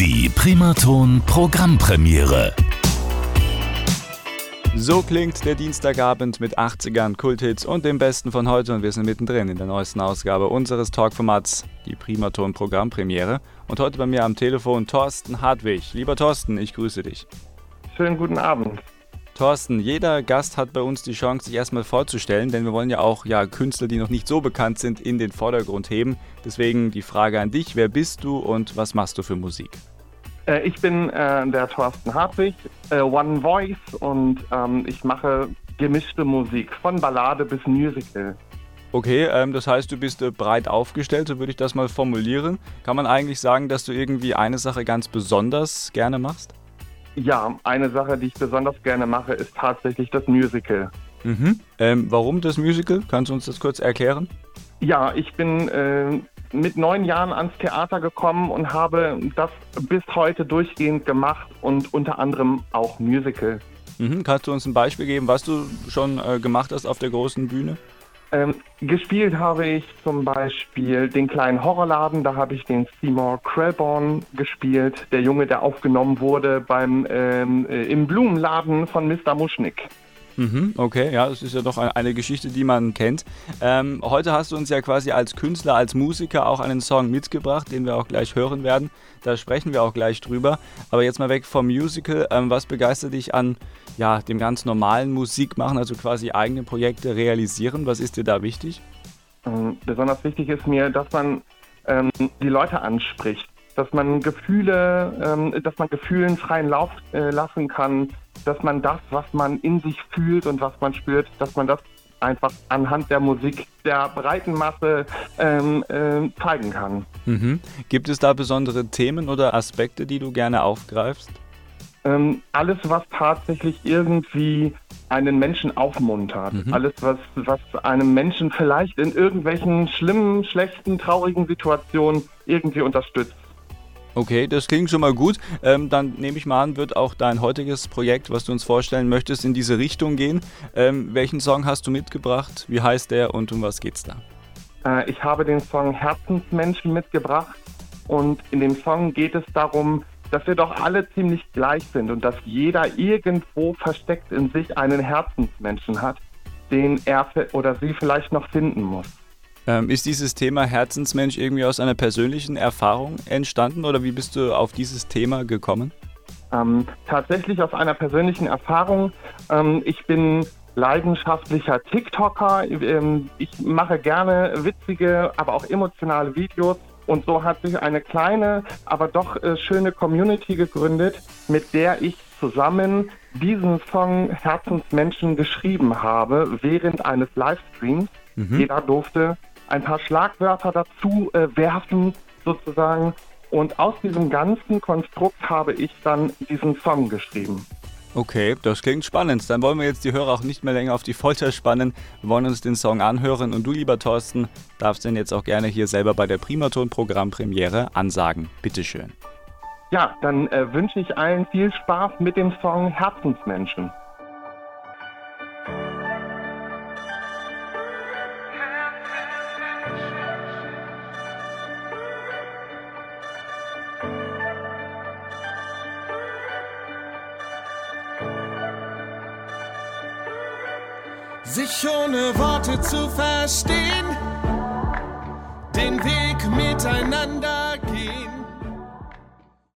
Die Primaton Programmpremiere. So klingt der Dienstagabend mit 80ern, Kulthits und dem Besten von heute und wir sind mittendrin in der neuesten Ausgabe unseres Talkformats, die Primaton Programmpremiere. Und heute bei mir am Telefon Thorsten Hartwig. Lieber Thorsten, ich grüße dich. Schönen guten Abend. Thorsten, jeder Gast hat bei uns die Chance, sich erstmal vorzustellen, denn wir wollen ja auch ja, Künstler, die noch nicht so bekannt sind, in den Vordergrund heben. Deswegen die Frage an dich, wer bist du und was machst du für Musik? Äh, ich bin äh, der Thorsten Hartwig, äh, One Voice und ähm, ich mache gemischte Musik, von Ballade bis Musical. Okay, ähm, das heißt, du bist äh, breit aufgestellt, so würde ich das mal formulieren. Kann man eigentlich sagen, dass du irgendwie eine Sache ganz besonders gerne machst? Ja, eine Sache, die ich besonders gerne mache, ist tatsächlich das Musical. Mhm. Ähm, warum das Musical? Kannst du uns das kurz erklären? Ja, ich bin äh, mit neun Jahren ans Theater gekommen und habe das bis heute durchgehend gemacht und unter anderem auch Musical. Mhm. Kannst du uns ein Beispiel geben, was du schon äh, gemacht hast auf der großen Bühne? Ähm, gespielt habe ich zum Beispiel den kleinen Horrorladen, da habe ich den Seymour Krellborn gespielt, der Junge, der aufgenommen wurde beim ähm, äh, im Blumenladen von Mr. Muschnick. Mhm, okay, ja, das ist ja doch eine Geschichte, die man kennt. Ähm, heute hast du uns ja quasi als Künstler, als Musiker auch einen Song mitgebracht, den wir auch gleich hören werden. Da sprechen wir auch gleich drüber. Aber jetzt mal weg vom Musical. Ähm, was begeistert dich an ja, dem ganz normalen Musikmachen, also quasi eigene Projekte realisieren? Was ist dir da wichtig? Ähm, besonders wichtig ist mir, dass man ähm, die Leute anspricht, dass man Gefühle, ähm, dass man Gefühlen freien Lauf äh, lassen kann, dass man das, was man in sich fühlt und was man spürt, dass man das einfach anhand der Musik der breiten Masse ähm, äh, zeigen kann. Mhm. Gibt es da besondere Themen oder Aspekte, die du gerne aufgreifst? Ähm, alles, was tatsächlich irgendwie einen Menschen aufmuntert. Mhm. Alles, was, was einem Menschen vielleicht in irgendwelchen schlimmen, schlechten, traurigen Situationen irgendwie unterstützt. Okay, das klingt schon mal gut. Ähm, dann nehme ich mal an, wird auch dein heutiges Projekt, was du uns vorstellen möchtest, in diese Richtung gehen. Ähm, welchen Song hast du mitgebracht? Wie heißt der und um was geht's da? Äh, ich habe den Song Herzensmenschen mitgebracht und in dem Song geht es darum, dass wir doch alle ziemlich gleich sind und dass jeder irgendwo versteckt in sich einen Herzensmenschen hat, den er oder sie vielleicht noch finden muss. Ähm, ist dieses Thema Herzensmensch irgendwie aus einer persönlichen Erfahrung entstanden oder wie bist du auf dieses Thema gekommen? Ähm, tatsächlich aus einer persönlichen Erfahrung. Ähm, ich bin leidenschaftlicher TikToker. Ähm, ich mache gerne witzige, aber auch emotionale Videos. Und so hat sich eine kleine, aber doch äh, schöne Community gegründet, mit der ich zusammen diesen Song Herzensmenschen geschrieben habe während eines Livestreams. Mhm. Jeder durfte ein paar Schlagwörter dazu äh, werfen, sozusagen. Und aus diesem ganzen Konstrukt habe ich dann diesen Song geschrieben. Okay, das klingt spannend. Dann wollen wir jetzt die Hörer auch nicht mehr länger auf die Folter spannen. Wir wollen uns den Song anhören und du, lieber Thorsten, darfst den jetzt auch gerne hier selber bei der Primaton-Programmpremiere ansagen. Bitteschön. Ja, dann äh, wünsche ich allen viel Spaß mit dem Song Herzensmenschen. Sich ohne Worte zu verstehen, den Weg miteinander